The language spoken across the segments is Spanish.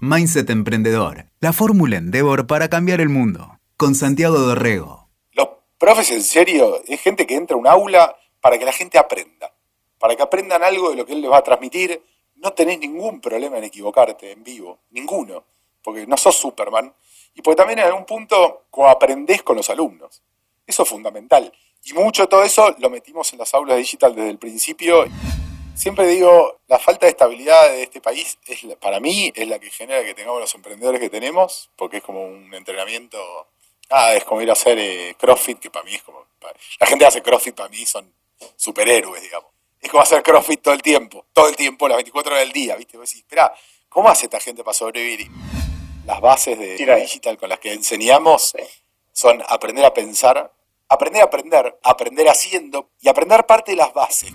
Mindset Emprendedor, la fórmula Endeavor para cambiar el mundo. Con Santiago Dorrego. Los profes en serio es gente que entra a un aula para que la gente aprenda. Para que aprendan algo de lo que él les va a transmitir. No tenés ningún problema en equivocarte en vivo. Ninguno. Porque no sos Superman. Y porque también en algún punto coaprendés con los alumnos. Eso es fundamental. Y mucho de todo eso lo metimos en las aulas digital desde el principio. Siempre digo, la falta de estabilidad de este país, es para mí, es la que genera que tengamos los emprendedores que tenemos, porque es como un entrenamiento, ah, es como ir a hacer eh, CrossFit, que para mí es como, la gente hace CrossFit para mí son superhéroes, digamos. Es como hacer CrossFit todo el tiempo, todo el tiempo, las 24 horas del día, ¿viste? Vos decís, espera, ¿cómo hace esta gente para sobrevivir? Las bases de digital con las que enseñamos son aprender a pensar, aprender a aprender, aprender haciendo y aprender parte de las bases.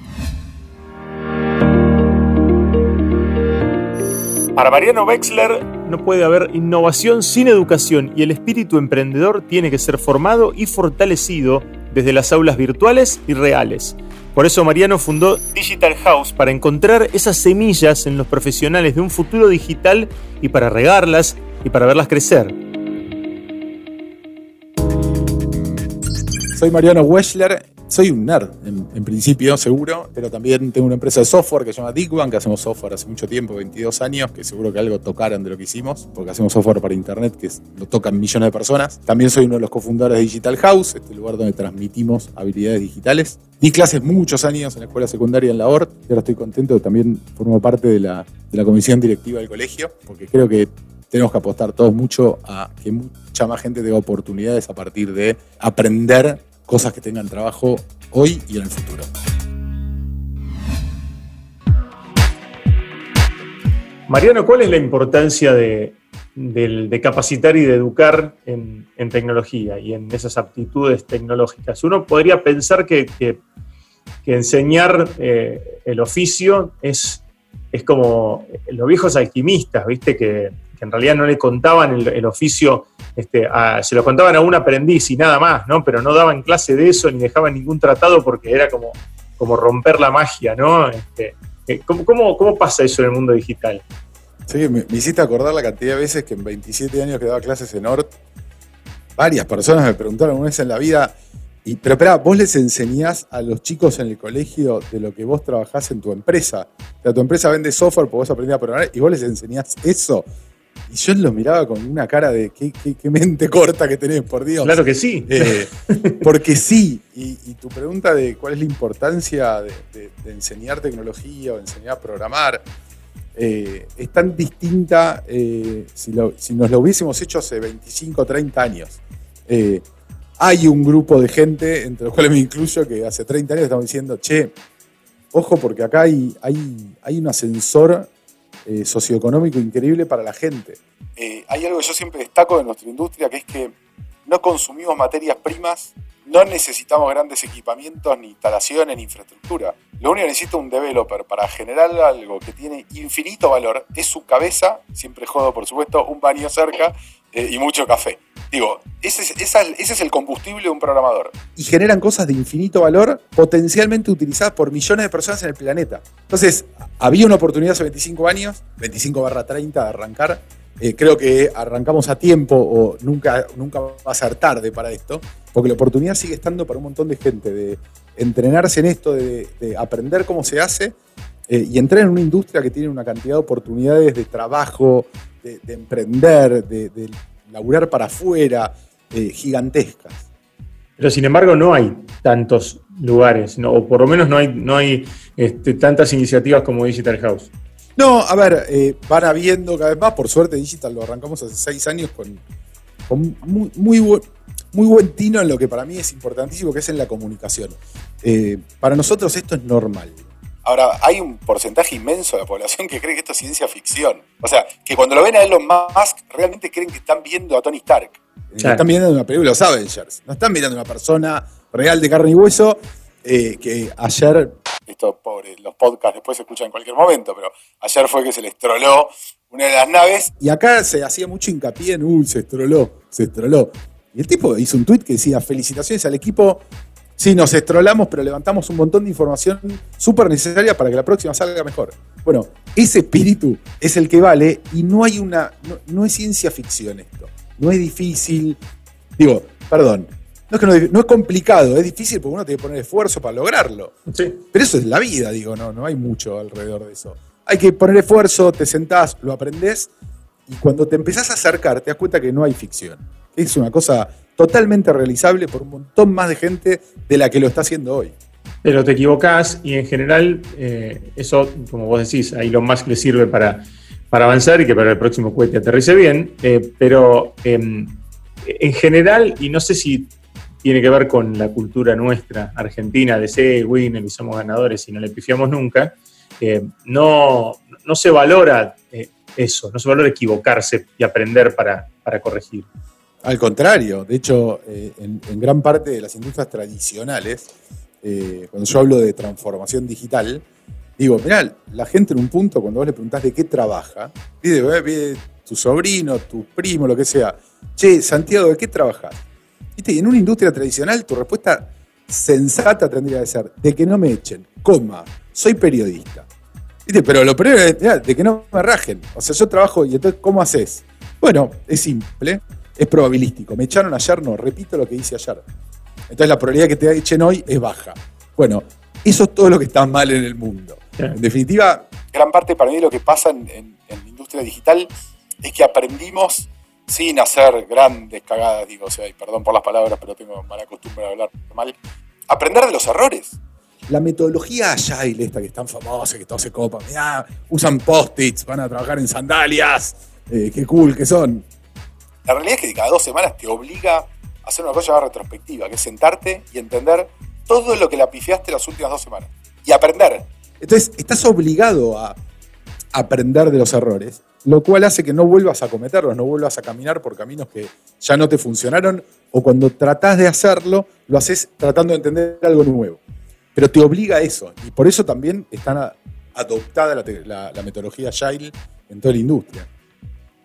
Para Mariano Wexler no puede haber innovación sin educación y el espíritu emprendedor tiene que ser formado y fortalecido desde las aulas virtuales y reales. Por eso Mariano fundó Digital House para encontrar esas semillas en los profesionales de un futuro digital y para regarlas y para verlas crecer. Soy Mariano Wexler soy un nerd, en, principio, seguro, pero también tengo una empresa de software que se llama Digwan, que hacemos software hace mucho tiempo, 22 años, que seguro que algo tocaron de lo que hicimos, porque hacemos software para internet que lo tocan millones de personas. También soy uno de los cofundadores de Digital House, este lugar donde transmitimos habilidades digitales. Di clases muchos años en la escuela secundaria en la ORT, y ahora estoy contento también formo parte de la, de la comisión directiva del colegio, porque creo que tenemos que apostar todos mucho a que mucha más gente tenga oportunidades a partir de aprender cosas que tengan trabajo hoy y en el futuro. Mariano, ¿cuál es la importancia de, capacitar y de educar en, tecnología y en esas aptitudes tecnológicas? Uno podría pensar que, enseñar eh, el oficio es, es como los viejos alquimistas, ¿viste? Que, en realidad no le contaban el, oficio, este, se lo contaban a un aprendiz y nada más, ¿no? Pero no daban clase de eso ni dejaban ningún tratado porque era como, como romper la magia, ¿no? Este, eh, ¿cómo, pasa eso en el mundo digital? Sí, me, hiciste acordar la cantidad de veces que en 27 años que daba clases en ORT, varias personas me preguntaron una vez en la vida, y, pero espera, vos les enseñás a los chicos en el colegio de lo que vos trabajás en tu empresa. O sea, tu empresa vende software, porque vos aprendés a programar, y vos les enseñás eso. Y yo lo miraba con una cara de qué, mente corta que tenés, por Dios. Claro que sí. Eh, porque sí. Y, tu pregunta de cuál es la importancia de, enseñar tecnología o enseñar a programar eh, es tan distinta eh, si, nos lo hubiésemos hecho hace 25 o 30 años. hay un grupo de gente, entre los cuales me incluyo, que hace 30 años estamos diciendo, che, ojo porque acá hay, hay, hay un ascensor eh, socioeconómico increíble para la gente. Eh, hay algo que yo siempre destaco de nuestra industria, que es que no consumimos materias primas, no necesitamos grandes equipamientos, ni instalaciones, ni infraestructura. Lo único que necesita un developer para generar algo que tiene infinito valor es su cabeza, siempre jodo por supuesto, un baño cerca eh, y mucho café. Digo, ese es, el combustible de un programador. Y generan cosas de infinito valor potencialmente utilizadas por millones de personas en el planeta. Entonces, había una oportunidad hace 25 años, 25 barra 30 de arrancar. Eh, creo que arrancamos a tiempo o nunca, nunca va a ser tarde para esto, porque la oportunidad sigue estando para un montón de gente de entrenarse en esto, de, aprender cómo se hace eh, y entrar en una industria que tiene una cantidad de oportunidades de trabajo, de, emprender, de, laburar para afuera, eh, gigantescas. Pero sin embargo no hay tantos lugares, o por lo menos no hay, no hay este, tantas iniciativas como Digital House. No, a ver, eh, van habiendo cada vez más. Por suerte, Digital lo arrancamos hace seis años con, muy, muy, muy, buen tino en lo que para mí es importantísimo, que es en la comunicación. Eh, para nosotros esto es normal. Ahora, hay un porcentaje inmenso de la población que cree que esto es ciencia ficción. O sea, que cuando lo ven a Elon Musk, realmente creen que están viendo a Tony Stark. Están viendo una película, los Avengers. No están mirando a una persona real de carne y hueso eh, que ayer... Esto, pobre, los podcasts después se escuchan en cualquier momento, pero ayer fue que se les troló una de las naves. Y acá se hacía mucho hincapié en, uy, se estroló, se estroló. Y el tipo hizo un tuit que decía, felicitaciones al equipo Sí, nos estrolamos, pero levantamos un montón de información súper necesaria para que la próxima salga mejor. Bueno, ese espíritu es el que vale y no hay una. No, es ciencia ficción esto. No es difícil. Digo, perdón. No es, que no, es complicado, es difícil porque uno tiene que poner esfuerzo para lograrlo. Sí. Pero eso es la vida, digo, no, no hay mucho alrededor de eso. Hay que poner esfuerzo, te sentás, lo aprendés y cuando te empezás a acercar te das cuenta que no hay ficción. Es una cosa totalmente realizable por un montón más de gente de la que lo está haciendo hoy. Pero te equivocás y en general eh, eso, como vos decís, lo más que le sirve para, para avanzar y que para el próximo cohete aterrice bien, eh, pero em, en general, y no sé si tiene que ver con la cultura nuestra, argentina, de ser winner y somos ganadores y no le pifiamos nunca, eh, no, no se valora eso, no se valora equivocarse y aprender para, para corregir. Al contrario, de hecho, eh, en, gran parte de las industrias tradicionales, eh, cuando yo hablo de transformación digital, digo, mirá, la gente en un punto, cuando vos le preguntás de qué trabaja, pide, pide tu sobrino, tu primo, lo que sea, che, Santiago, ¿de qué trabajas? Y en una industria tradicional, tu respuesta sensata tendría que ser, de que no me echen, coma, soy periodista. ¿Viste? Pero lo primero es, de que no me rajen. O sea, yo trabajo y entonces, ¿cómo haces? Bueno, es simple es probabilístico. Me echaron ayer, no, repito lo que hice ayer. Entonces la probabilidad que te echen hoy es baja. Bueno, eso es todo lo que está mal en el mundo. En definitiva... Gran parte para mí de lo que pasa en, la industria digital es que aprendimos sin hacer grandes cagadas, digo, o sea, y perdón por las palabras, pero tengo mala costumbre de hablar mal, aprender de los errores. La metodología Agile, esta que es tan famosa, que todos se copan, usan post-its, van a trabajar en sandalias, eh, qué cool que son. La realidad es que cada dos semanas te obliga a hacer una cosa llamada retrospectiva, que es sentarte y entender todo lo que la pifiaste las últimas dos semanas. Y aprender. Entonces, estás obligado a aprender de los errores, lo cual hace que no vuelvas a cometerlos, no vuelvas a caminar por caminos que ya no te funcionaron, o cuando tratás de hacerlo, lo haces tratando de entender algo nuevo. Pero te obliga a eso, y por eso también está adoptada la, la metodología Agile en toda la industria.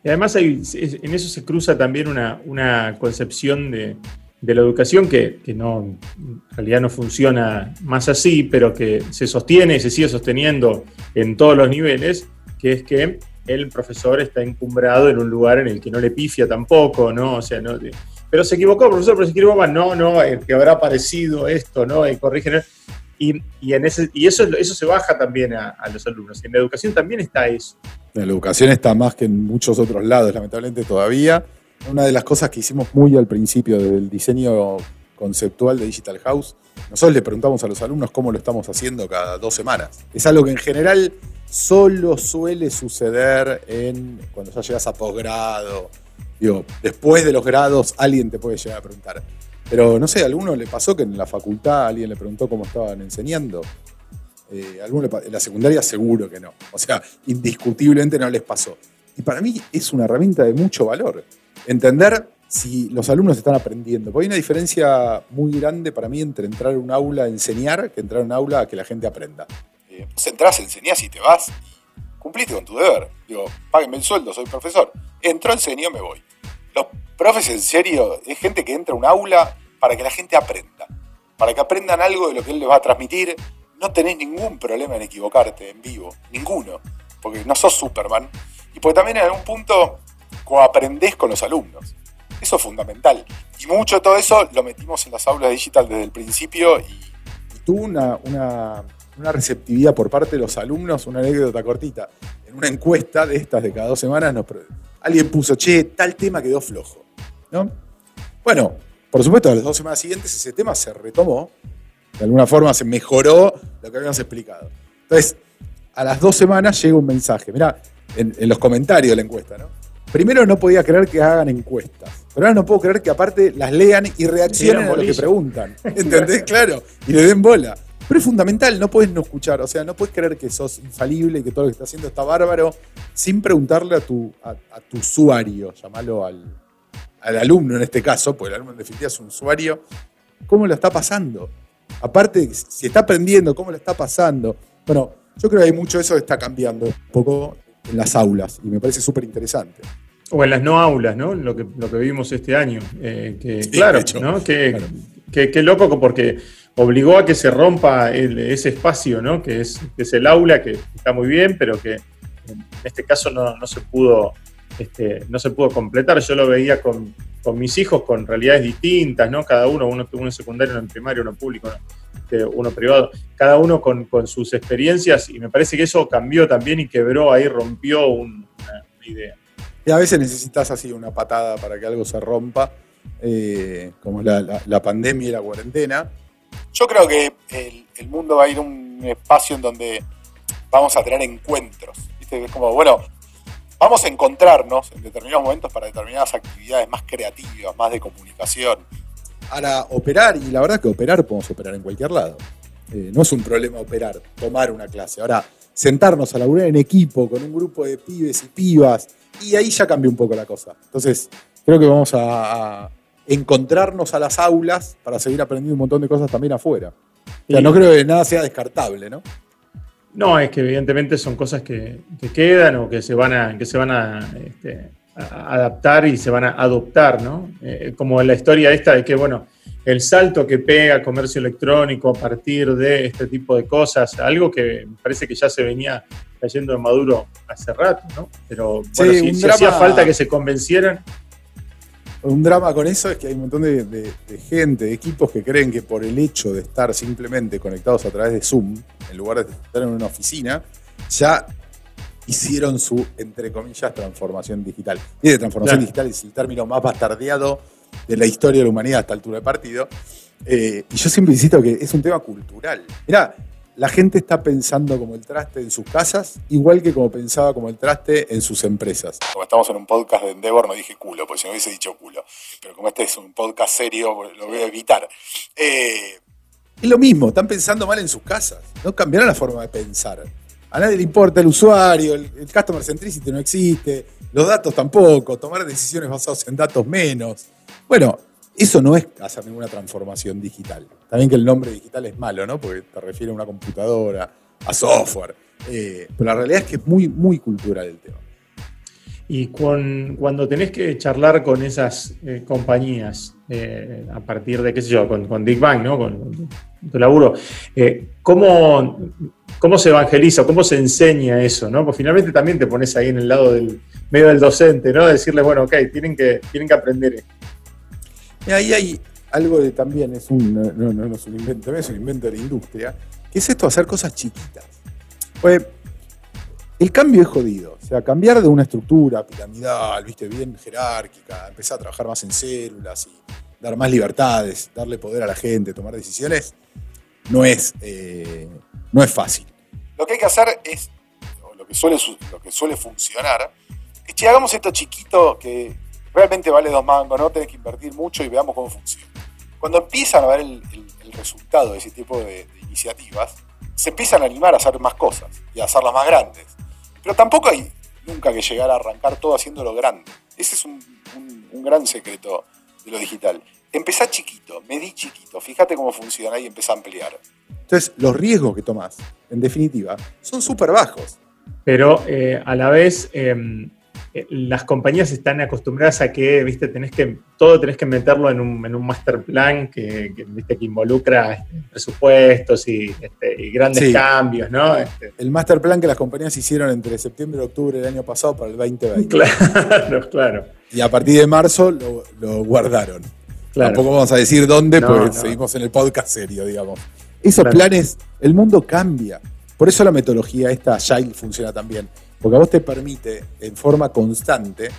Y además en eso se cruza también una, concepción de, la educación que, no, en realidad no funciona más así, pero que se sostiene y se sigue sosteniendo en todos los niveles, que es que el profesor está encumbrado en un lugar en el que no le pifia tampoco, ¿no? O sea, no, pero se equivocó, profesor, pero se equivocó, no, no, que habrá parecido esto, ¿no? Y corrigen. Y, en ese, y eso, eso se baja también a, a los alumnos. En la educación también está eso. La educación está más que en muchos otros lados, lamentablemente todavía. Una de las cosas que hicimos muy al principio del diseño conceptual de Digital House, nosotros le preguntamos a los alumnos cómo lo estamos haciendo cada dos semanas. Es algo que en general solo suele suceder en cuando ya llegas a posgrado. Digo, después de los grados alguien te puede llegar a preguntar. Pero no sé, a alguno le pasó que en la facultad alguien le preguntó cómo estaban enseñando. Eh, en la secundaria seguro que no. O sea, indiscutiblemente no les pasó. Y para mí es una herramienta de mucho valor. Entender si los alumnos están aprendiendo. Porque hay una diferencia muy grande para mí entre entrar a un aula a enseñar que entrar a un aula a que la gente aprenda. Eh, entras, enseñás y te vas y cumpliste con tu deber. Digo, páguenme el sueldo, soy profesor. Entro, enseño, me voy. Profes en serio es gente que entra a un aula para que la gente aprenda. Para que aprendan algo de lo que él les va a transmitir, no tenés ningún problema en equivocarte en vivo, ninguno, porque no sos Superman. Y porque también en algún punto aprendés con los alumnos. Eso es fundamental. Y mucho de todo eso lo metimos en las aulas digital desde el principio y, tuvo una, una, receptividad por parte de los alumnos, una anécdota cortita. En una encuesta de estas de cada dos semanas, alguien puso, che, tal tema quedó flojo. ¿No? Bueno, por supuesto, las dos semanas siguientes ese tema se retomó de alguna forma se mejoró lo que habíamos explicado. Entonces, a las dos semanas llega un mensaje. Mirá, en, los comentarios de la encuesta, ¿no? Primero no podía creer que hagan encuestas, pero ahora no puedo creer que aparte las lean y reaccionen a lo que preguntan. ¿Entendés? claro, y le den bola. Pero es fundamental, no puedes no escuchar, o sea, no puedes creer que sos infalible y que todo lo que estás haciendo está bárbaro sin preguntarle a tu, a, tu usuario, llamarlo al, al alumno en este caso, porque el alumno en definitiva es un usuario, cómo lo está pasando. Aparte, si está aprendiendo, cómo le está pasando. Bueno, yo creo que hay mucho de eso que está cambiando un poco en las aulas y me parece súper interesante. O en las no aulas, ¿no? Lo que, lo que vimos este año. Eh, que, claro, ¿no? Que, loco porque obligó a que se rompa ese espacio, ¿no? Que es, es el aula, que está muy bien, pero que en este caso no, se pudo este, no se pudo completar. Yo lo veía con, mis hijos con realidades distintas, ¿no? Cada uno, uno, uno secundario, uno en primario, uno público, este, uno privado, cada uno con, sus experiencias y me parece que eso cambió también y quebró ahí, rompió una, idea. Y a veces necesitas así una patada para que algo se rompa, eh, como la, la pandemia y la cuarentena yo creo que el, mundo va a ir a un espacio en donde vamos a tener encuentros. ¿viste? Es como, bueno, vamos a encontrarnos en determinados momentos para determinadas actividades más creativas, más de comunicación. Ahora, operar, y la verdad que operar podemos operar en cualquier lado. Eh, no es un problema operar, tomar una clase. Ahora, sentarnos a laburar en equipo con un grupo de pibes y pibas, y ahí ya cambia un poco la cosa. Entonces, creo que vamos a, encontrarnos a las aulas para seguir aprendiendo un montón de cosas también afuera. O sea, no creo que nada sea descartable, ¿no? No, es que evidentemente son cosas que, quedan o que se van a, que se van este, a, adaptar y se van a adoptar, ¿no? Eh, como la historia esta de que, bueno, el salto que pega comercio electrónico a partir de este tipo de cosas, algo que parece que ya se venía cayendo en Maduro hace rato, ¿no? Pero bueno, si hacía falta que se convencieran, un drama con eso es que hay un montón de, gente, de equipos que creen que por el hecho de estar simplemente conectados a través de Zoom, en lugar de estar en una oficina, ya hicieron su, entre comillas, transformación digital. Y de transformación digital es el término más bastardeado de la historia de la humanidad a esta altura de partido. Eh, y yo siempre insisto que es un tema cultural. Mirá, la gente está pensando como el traste en sus casas, igual que como pensaba como el traste en sus empresas. Como estamos en un podcast de Endeavor, no dije culo, porque si no hubiese dicho culo. Pero como este es un podcast serio, lo voy a evitar. Eh, es lo mismo, están pensando mal en sus casas. No cambiaron la forma de pensar. A nadie le importa el usuario, el, el customer centricity no existe, los datos tampoco, tomar decisiones basadas en datos menos. Bueno, eso no es hacer ninguna transformación digital. También que el nombre digital es malo, ¿no? Porque te refiere a una computadora, a software. Eh, pero la realidad es que es muy, muy cultural el tema. Y cuando tenés que charlar con esas eh, compañías, eh, a partir de, qué sé yo, con, con Bang, ¿no? Con, tu laburo, ¿cómo, ¿cómo, se evangeliza, cómo se enseña eso, ¿no? Pues finalmente también te pones ahí en el lado del medio del docente, ¿no? Decirles, bueno, ok, tienen que, tienen que aprender esto. Y ahí hay algo de también, es un, no, no, es un invento, es un invento de la industria, que es esto hacer cosas chiquitas. Pues el cambio es jodido. O sea, cambiar de una estructura piramidal, viste, bien jerárquica, empezar a trabajar más en células y dar más libertades, darle poder a la gente, tomar decisiones, no es, eh, no es fácil. Lo que hay que hacer es, lo que suele, lo que suele funcionar, es que hagamos esto chiquito que realmente vale dos mangos, no tenés que invertir mucho y veamos cómo funciona. Cuando empiezan a ver el, resultado de ese tipo de, iniciativas, se empiezan a animar a hacer más cosas y a hacerlas más grandes. Pero tampoco hay nunca que llegar a arrancar todo haciéndolo grande. Ese es un, gran secreto de lo digital. Empezá chiquito, medí chiquito, fíjate cómo funciona y empezá a ampliar. Entonces, los riesgos que tomás, en definitiva, son súper bajos. Pero eh, a la vez, em, eh, las compañías están acostumbradas a que, viste, tenés que, todo tenés que meterlo en un, en un master plan que, viste, que involucra este, presupuestos y, este, grandes cambios, ¿no? Este. El master plan que las compañías hicieron entre septiembre y octubre del año pasado para el 2020. Claro, claro. Y a partir de marzo lo, guardaron. Tampoco vamos a decir dónde, porque seguimos en el podcast serio, digamos. Esos planes, el mundo cambia. Por eso la metodología esta Agile funciona también porque a vos te permite, en forma constante,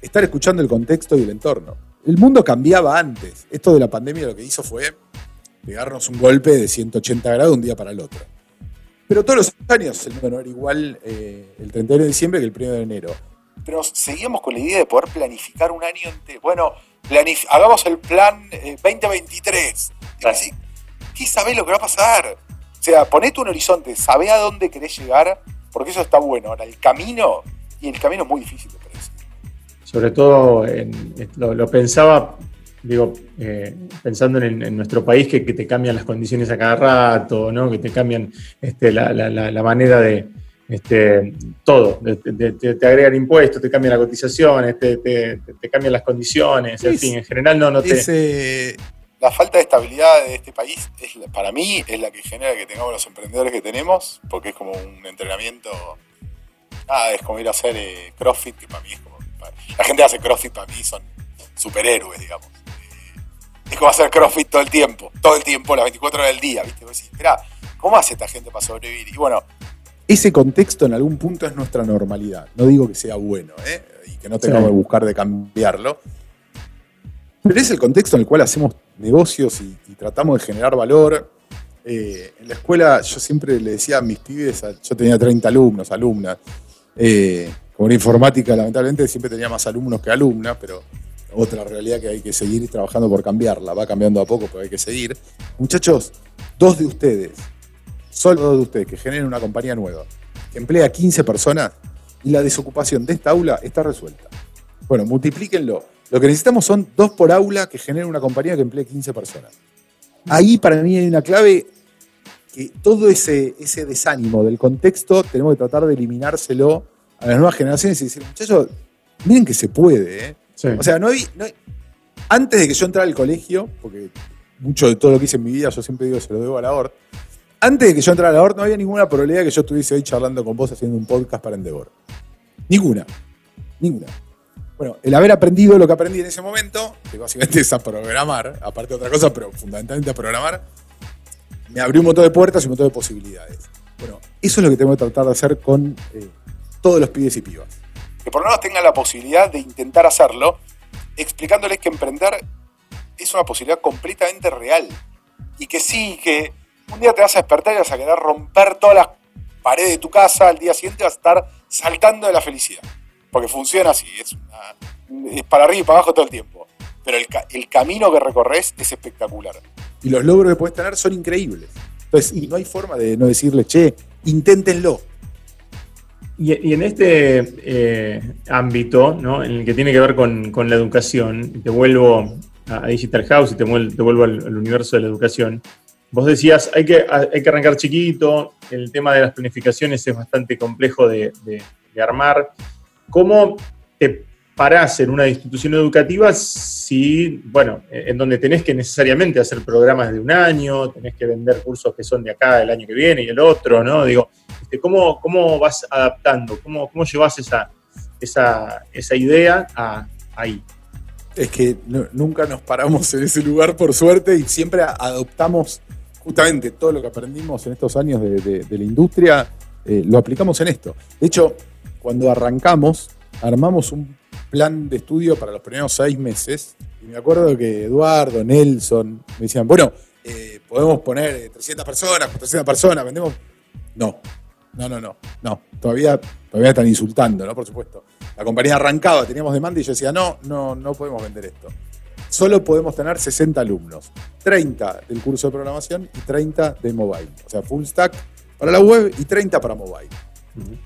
estar escuchando el contexto y el entorno. El mundo cambiaba antes. Esto de la pandemia lo que hizo fue pegarnos un golpe de 180 grados un día para el otro. Pero todos los años el mundo no era igual eh, el 31 de diciembre que el 1 de enero. Pero seguíamos con la idea de poder planificar un año entero. Bueno, hagamos el plan 2023. Eh, ¿qué sabés lo que va a pasar? O sea, ponete un horizonte, sabés a dónde querés llegar porque eso está bueno. Ahora, el camino, y el camino es muy difícil de predecir. Sobre todo, lo, pensaba, digo, eh, pensando en, nuestro país, que, te cambian las condiciones a cada rato, ¿no? que te cambian este, la, manera de, este, todo, te, agregan impuestos, te cambian las cotizaciones, te, cambian las condiciones, en fin, en general no, no te... la falta de estabilidad de este país, es para mí, es la que genera que tengamos los emprendedores que tenemos, porque es como un entrenamiento. Nada, es como ir a hacer eh, CrossFit, que para mí es como. La gente hace CrossFit para mí son superhéroes, digamos. Eh, es como hacer CrossFit todo el tiempo, todo el tiempo, las 24 horas del día, ¿viste? Vos decís, ¿cómo hace esta gente para sobrevivir? Y bueno. Ese contexto en algún punto es nuestra normalidad. No digo que sea bueno, ¿eh? Y que no tengamos que buscar de cambiarlo. Pero es el contexto en el cual hacemos negocios y, tratamos de generar valor. Eh, en la escuela yo siempre le decía a mis pibes, yo tenía 30 alumnos, alumnas, eh, como en informática lamentablemente siempre tenía más alumnos que alumnas, pero otra realidad que hay que seguir trabajando por cambiarla, va cambiando a poco, pero hay que seguir. Muchachos, dos de ustedes, solo dos de ustedes que generen una compañía nueva, que emplea 15 personas y la desocupación de esta aula está resuelta. Bueno, multiplíquenlo lo que necesitamos son dos por aula que generen una compañía que emplee 15 personas. Ahí para mí hay una clave que todo ese, ese desánimo del contexto tenemos que tratar de eliminárselo a las nuevas generaciones y decir, muchachos, miren que se puede. ¿eh? O sea, no hay, antes de que yo entrara al colegio, porque mucho de todo lo que hice en mi vida yo siempre digo se lo debo a la ORT, antes de que yo entrara a la ORT no había ninguna probabilidad que yo estuviese ahí charlando con vos haciendo un podcast para Endeavor. Ninguna. Ninguna. Bueno, el haber aprendido lo que aprendí en ese momento, que básicamente es a programar, aparte de otra cosa, pero fundamentalmente a programar, me abrió un montón de puertas y un montón de posibilidades. Bueno, eso es lo que tengo que tratar de hacer con eh, todos los pibes y pibas. Que por lo menos tengan la posibilidad de intentar hacerlo, explicándoles que emprender es una posibilidad completamente real. Y que sí, que un día te vas a despertar y vas a querer romper todas las paredes de tu casa, al día siguiente vas a estar saltando de la felicidad porque funciona así, es, para arriba y para abajo todo el tiempo. Pero el, camino que recorres es espectacular. Y los logros que puedes tener son increíbles. Entonces, y no hay forma de no decirle, che, inténtenlo. Y, en este eh, ámbito, ¿no? en el que tiene que ver con, la educación, te vuelvo a Digital House y te vuelvo, al, universo de la educación, vos decías, hay que, hay que arrancar chiquito, el tema de las planificaciones es bastante complejo de armar. ¿Cómo te parás en una institución educativa si, bueno, en donde tenés que necesariamente hacer programas de un año, tenés que vender cursos que son de acá el año que viene y el otro, ¿no? Digo, este, ¿cómo, cómo vas adaptando? ¿Cómo, cómo llevas esa, esa, idea a, ahí? Es que nunca nos paramos en ese lugar, por suerte, y siempre adoptamos justamente todo lo que aprendimos en estos años de, la industria, eh, lo aplicamos en esto. De hecho, cuando arrancamos, armamos un plan de estudio para los primeros seis meses. Y me acuerdo que Eduardo, Nelson, me decían, bueno, eh, podemos poner 300 personas, 400 personas, vendemos. No, no, no, no, no. Todavía, todavía están insultando, ¿no? Por supuesto. La compañía arrancaba, teníamos demanda y yo decía, no, no, no podemos vender esto. Solo podemos tener 60 alumnos, 30 del curso de programación y 30 de mobile. O sea, full stack para la web y 30 para mobile.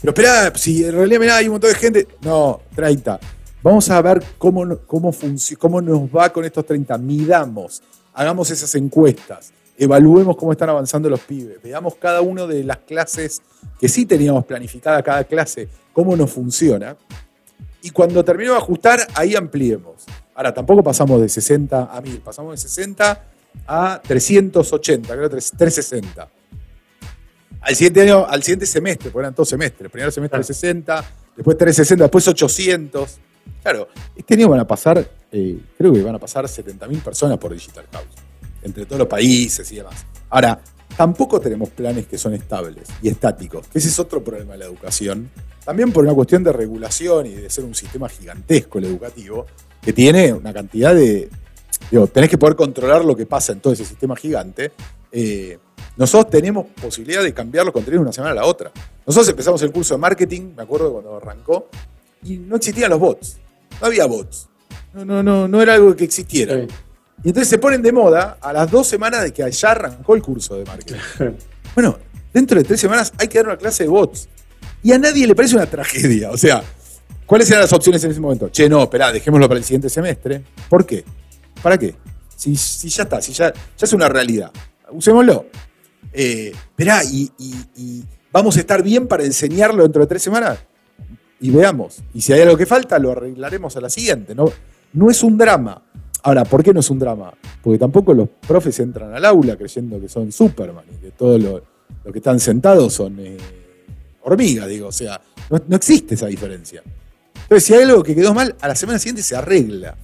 Pero espera, si en realidad mirá, hay un montón de gente. No, 30. Vamos a ver cómo, cómo, cómo nos va con estos 30. Midamos, hagamos esas encuestas, evaluemos cómo están avanzando los pibes, veamos cada una de las clases que sí teníamos planificada cada clase, cómo nos funciona. Y cuando terminemos de ajustar, ahí ampliemos. Ahora, tampoco pasamos de 60 a 1000, pasamos de 60 a 380, creo 360 al siguiente año, al siguiente semestre, porque eran dos semestres. Primer semestre 60, después 360, después 800. Claro, este año van a pasar, eh, creo que van a pasar 70.000 personas por Digital House, entre todos los países y demás. Ahora, tampoco tenemos planes que son estables y estáticos, que ese es otro problema de la educación. También por una cuestión de regulación y de ser un sistema gigantesco el educativo, que tiene una cantidad de. Digo, tenés que poder controlar lo que pasa en todo ese sistema gigante. Eh, nosotros tenemos posibilidad de cambiar los contenidos de una semana a la otra. Nosotros empezamos el curso de marketing, me acuerdo cuando arrancó, y no existían los bots. No había bots. No, no, no, no era algo que existiera. Y entonces se ponen de moda a las dos semanas de que ya arrancó el curso de marketing. bueno, dentro de tres semanas hay que dar una clase de bots. Y a nadie le parece una tragedia. O sea, ¿cuáles eran las opciones en ese momento? Che, no, espera, dejémoslo para el siguiente semestre. ¿Por qué? ¿Para qué? Si, si ya está, si ya, ya es una realidad. Usémoslo eh, y, vamos a estar bien para enseñarlo dentro de tres semanas. Y veamos. Y si hay algo que falta, lo arreglaremos a la siguiente. No, no es un drama. Ahora, ¿por qué no es un drama? Porque tampoco los profes entran al aula creyendo que son Superman y que todos los que están sentados son eh, hormigas, digo. O sea, no, no existe esa diferencia. Entonces, si hay algo que quedó mal, a la semana siguiente se arregla.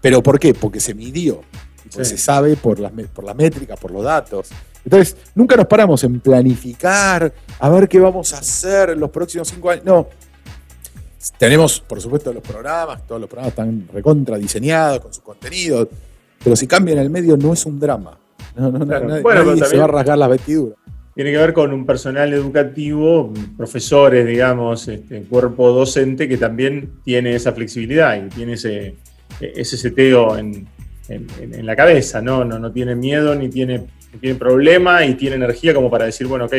¿Pero por qué? Porque se midió. Porque Sí. se sabe por las, por las métricas, por los datos. Entonces, nunca nos paramos en planificar, a ver qué vamos a hacer en los próximos cinco años. No. Tenemos, por supuesto, los programas, todos los programas están recontra diseñados con sus contenidos, pero si cambian el medio no es un drama. No, no, Claro. nadie, Bueno, nadie se va a rasgar las vestiduras. Tiene que ver con un personal educativo, profesores, digamos, este, cuerpo docente que también tiene esa flexibilidad y tiene ese, ese seteo en, en- en- en la cabeza, ¿no? No, no tiene miedo ni tiene, ni tiene problema y tiene energía como para decir, bueno, ok,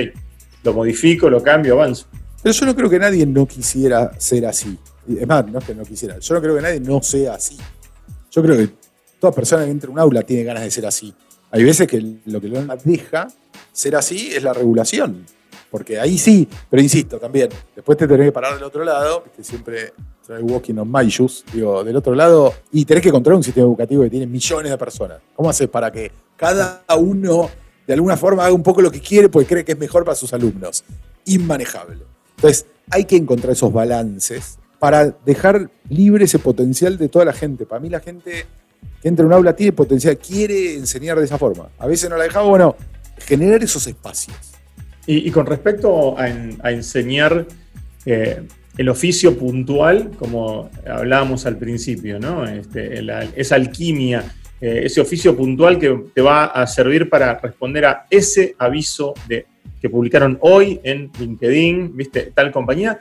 lo modifico, lo cambio, avanzo. Pero yo no creo que nadie no quisiera ser así. Es más, no es que no quisiera. Yo no creo que nadie no sea así. Yo creo que toda persona que entra a un aula tiene ganas de ser así. Hay veces que lo que lo deja ser así es la regulación. Porque ahí sí, pero insisto también, después te tenés que parar del otro lado, que siempre trae walking on my shoes, digo, del otro lado, y tenés que controlar un sistema educativo que tiene millones de personas. ¿Cómo haces para que cada uno de alguna forma haga un poco lo que quiere porque cree que es mejor para sus alumnos? Inmanejable. Entonces, hay que encontrar esos balances para dejar libre ese potencial de toda la gente. Para mí la gente que entra en un aula tiene potencial, quiere enseñar de esa forma. A veces no la dejamos, bueno, generar esos espacios. Y, con respecto a, en- a enseñar eh, el oficio puntual, como hablábamos al principio, ¿no? Este, esa alquimia, eh, ese oficio puntual que te va a servir para responder a ese aviso de, que publicaron hoy en LinkedIn, ¿viste? Tal compañía,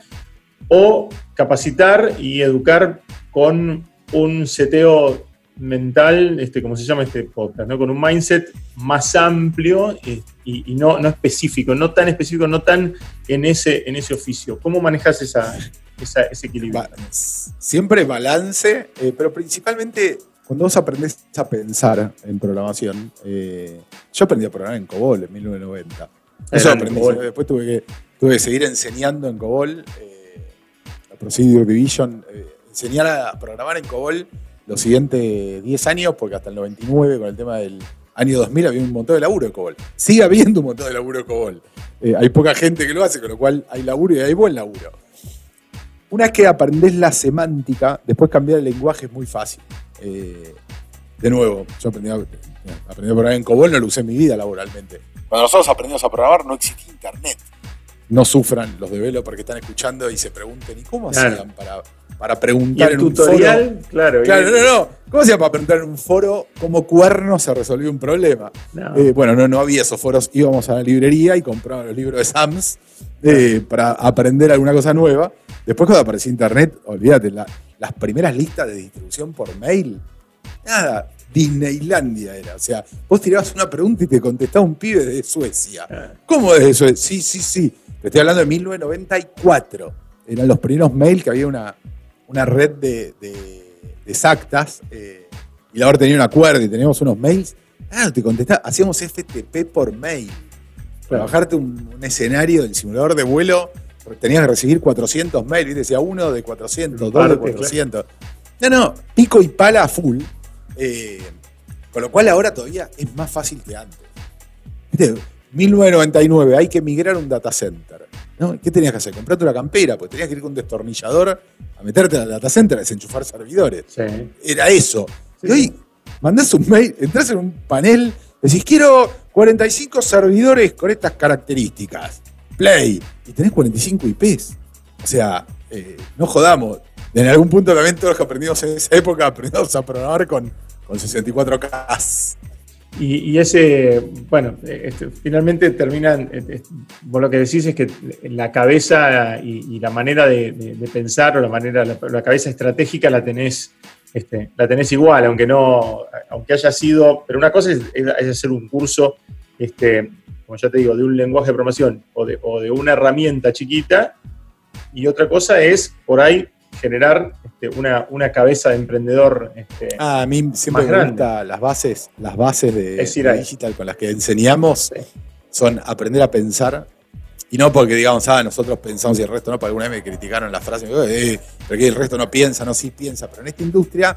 o capacitar y educar con un seteo mental, este, como se llama este podcast, ¿no? con un mindset más amplio eh, y, y no, no específico, no tan específico, no tan en ese, en ese oficio. ¿Cómo manejas esa, esa- ese equilibrio? Siempre balance, eh, pero principalmente cuando vos aprendés a pensar en programación, eh, yo aprendí a programar en COBOL en 1990. Eso aprendí. COBOL. Después tuve que, tuve que seguir enseñando en COBOL, eh, la Procedure Division, eh, enseñar a programar en COBOL los siguientes 10 años, porque hasta el 99, con el tema del año 2000, había un montón de laburo de COBOL. Sigue habiendo un montón de laburo de COBOL. Eh, hay poca gente que lo hace, con lo cual hay laburo y hay buen laburo. Una vez que aprendés la semántica, después cambiar el lenguaje es muy fácil. Eh, de nuevo, yo aprendí a, aprendí a programar en COBOL, no lo usé en mi vida laboralmente. Cuando nosotros aprendimos a programar no existía internet. No sufran los developers que están escuchando y se pregunten, ¿y cómo Claro. hacían para, para Y preguntar el en un tutorial, claro. foro? y- Claro, no, no. ¿Cómo hacían para preguntar en un foro cómo cuerno se resolvió un problema? no. Eh, bueno, no, no había esos foros. Íbamos a la librería y comprábamos los libros de Sams eh, para aprender alguna cosa nueva. Después, cuando apareció Internet, olvídate, la- las primeras listas de distribución por mail, nada, Disneylandia era. O sea, vos tirabas una pregunta y te contestaba un pibe de Suecia. Ah. ¿Cómo es eso? Sí, sí, sí. Te estoy hablando de 1994. Eran los primeros mails que había una, una red de, de, de exactas. eh, y la hora tenía un acuerdo y teníamos unos mails. Ah, te contestaba. Hacíamos FTP por mail. Para bajarte un, un escenario del simulador de vuelo, tenías que recibir 400 mails. Decía uno de 400, dos de Parte, 400. No, no, pico y pala a full. eh, con lo cual ahora todavía es más fácil que antes. ¿Viste? 1999, hay que migrar un data center. ¿no? ¿Qué tenías que hacer? Comprarte una campera, porque tenías que ir con un destornillador a meterte al data center a desenchufar servidores. Sí. Era eso. Sí. Y hoy mandás un mail, entras en un panel, decís, quiero 45 servidores con estas características. Play. Y tenés 45 IPs. O sea, eh, no jodamos. En algún punto también todos los que aprendimos en esa época aprendimos a programar con, con 64K. Y, ese, bueno, este, finalmente terminan, eh, vos lo que decís es que la cabeza y, la manera de, pensar o la manera, la, cabeza estratégica la tenés, este, la tenés igual, aunque no, aunque haya sido, pero una cosa es- es hacer un curso, este, como ya te digo, de un lenguaje de programación o de, o de una herramienta chiquita, y otra cosa es por ahí generar este, una, una cabeza de emprendedor. Este, Ah, a mí siempre me gusta las bases, las bases de, digital con las que enseñamos Sí. son aprender a pensar. Y no porque digamos, ah, nosotros pensamos y el resto no, porque alguna vez me criticaron la frase, eh, pero que el resto no piensa, no, sí piensa. Pero en esta industria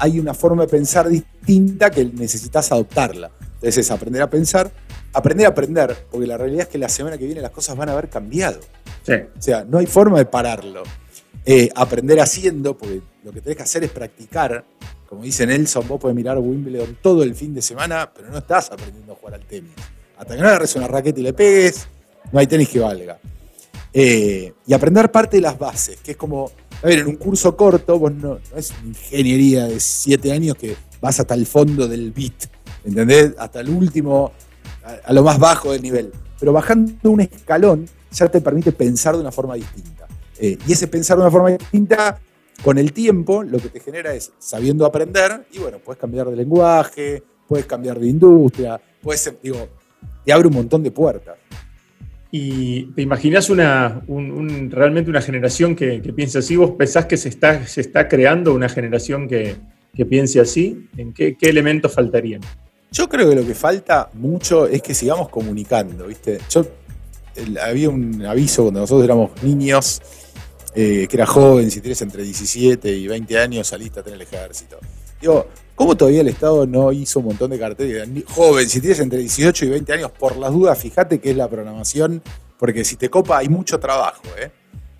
hay una forma de pensar distinta que necesitas adoptarla. Entonces es aprender a pensar, aprender a aprender, porque la realidad es que la semana que viene las cosas van a haber cambiado. O sea, no hay forma de pararlo. Eh, aprender haciendo, porque lo que tenés que hacer es practicar. Como dice Nelson, vos podés mirar Wimbledon todo el fin de semana, pero no estás aprendiendo a jugar al tenis. Hasta que no agarres una raqueta y le pegues, no hay tenis que valga. Eh, y aprender parte de las bases, que es como, a ver, en un curso corto, vos no, no es ingeniería de siete años que vas hasta el fondo del beat, ¿entendés? Hasta el último, a, lo más bajo del nivel. Pero bajando un escalón ya te permite pensar de una forma distinta. Eh, y ese pensar de una forma distinta, con el tiempo, lo que te genera es sabiendo aprender, y bueno, puedes cambiar de lenguaje, puedes cambiar de industria, puedes, digo, te abre un montón de puertas. ¿Y te imaginas una, realmente una generación que, piense así? ¿Vos pensás que se está, se está creando una generación que, piense así? ¿En qué, elementos faltarían? Yo creo que lo que falta mucho es que sigamos comunicando, ¿viste? Yo había un aviso cuando nosotros éramos niños, eh, que era joven, si tienes entre 17 y 20 años, saliste a tener el ejército. Digo, ¿cómo todavía el Estado no hizo un montón de carteles? Joven, si tienes entre 18 y 20 años, por las dudas, fíjate qué es la programación, porque si te copa hay mucho trabajo. ¿eh?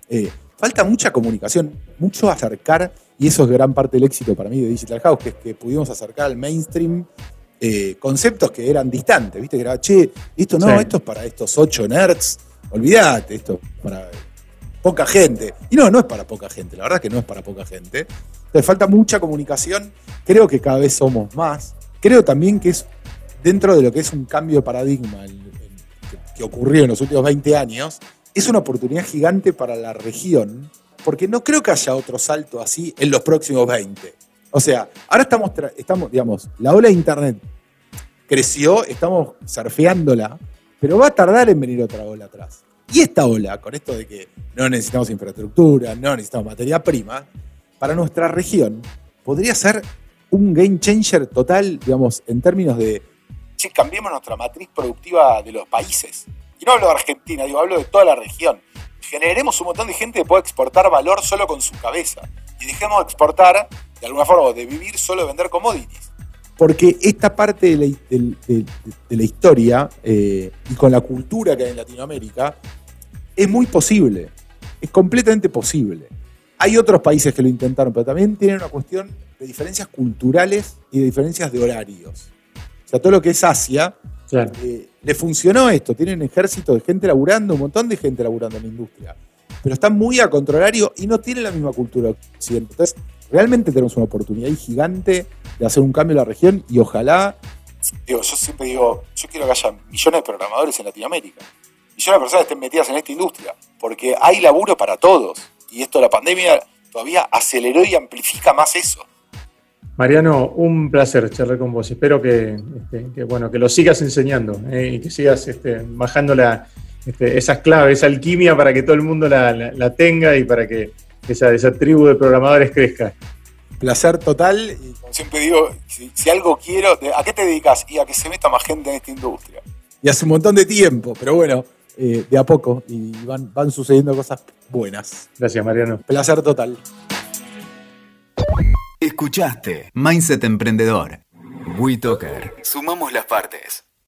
Eh, falta mucha comunicación, mucho acercar, y eso es gran parte del éxito para mí de Digital House, que es que pudimos acercar al mainstream eh, conceptos que eran distantes, ¿viste? Que era, che, esto no, esto es para estos ocho nerds, olvídate, esto es para poca gente. Y no, no es para poca gente, la verdad que no es para poca gente. Entonces falta mucha comunicación, creo que cada vez somos más. Creo también que es dentro de lo que es un cambio de paradigma que ocurrió en los últimos 20 años, es una oportunidad gigante para la región, porque no creo que haya otro salto así en los próximos 20. O sea, ahora estamos, estamos digamos, la ola de Internet creció, estamos surfeándola, pero va a tardar en venir otra ola atrás. Y esta ola, con esto de que no necesitamos infraestructura, no necesitamos materia prima, para nuestra región podría ser un game changer total, digamos, en términos de... Sí, cambiemos nuestra matriz productiva de los países. Y no hablo de Argentina, digo, hablo de toda la región. Generemos un montón de gente que pueda exportar valor solo con su cabeza. Y dejemos de exportar, de alguna forma, de vivir solo de vender commodities. Porque esta parte de la, historia eh, y con la cultura que hay en Latinoamérica es muy posible, es completamente posible. Hay otros países que lo intentaron, pero también tienen una cuestión de diferencias culturales y de diferencias de horarios. O sea, todo lo que es Asia, eh, le funcionó esto. Tienen ejército de gente laburando, un montón de gente laburando en la industria. Pero están muy a contrario y no tienen la misma cultura occidental. Entonces, realmente tenemos una oportunidad gigante de hacer un cambio en la región y ojalá. Digo, yo siempre digo, yo quiero que haya millones de programadores en Latinoamérica millones de personas estén metidas en esta industria, porque hay laburo para todos. Y esto de la pandemia todavía aceleró y amplifica más eso. Mariano, un placer charlar con vos. Espero que, este, bueno, que lo sigas enseñando eh, y que sigas este, bajando la, este, esas claves, esa alquimia para que todo el mundo la, tenga y para que esa, esa, tribu de programadores crezca. Placer total. Y como siempre digo, si, si algo quiero, ¿a qué te dedicas? Y a que se meta más gente en esta industria. Y hace un montón de tiempo, pero bueno, eh, de a poco y van, van sucediendo cosas buenas. Gracias, Mariano. Placer total. Escuchaste Mindset Emprendedor. WeToker. Sumamos las partes.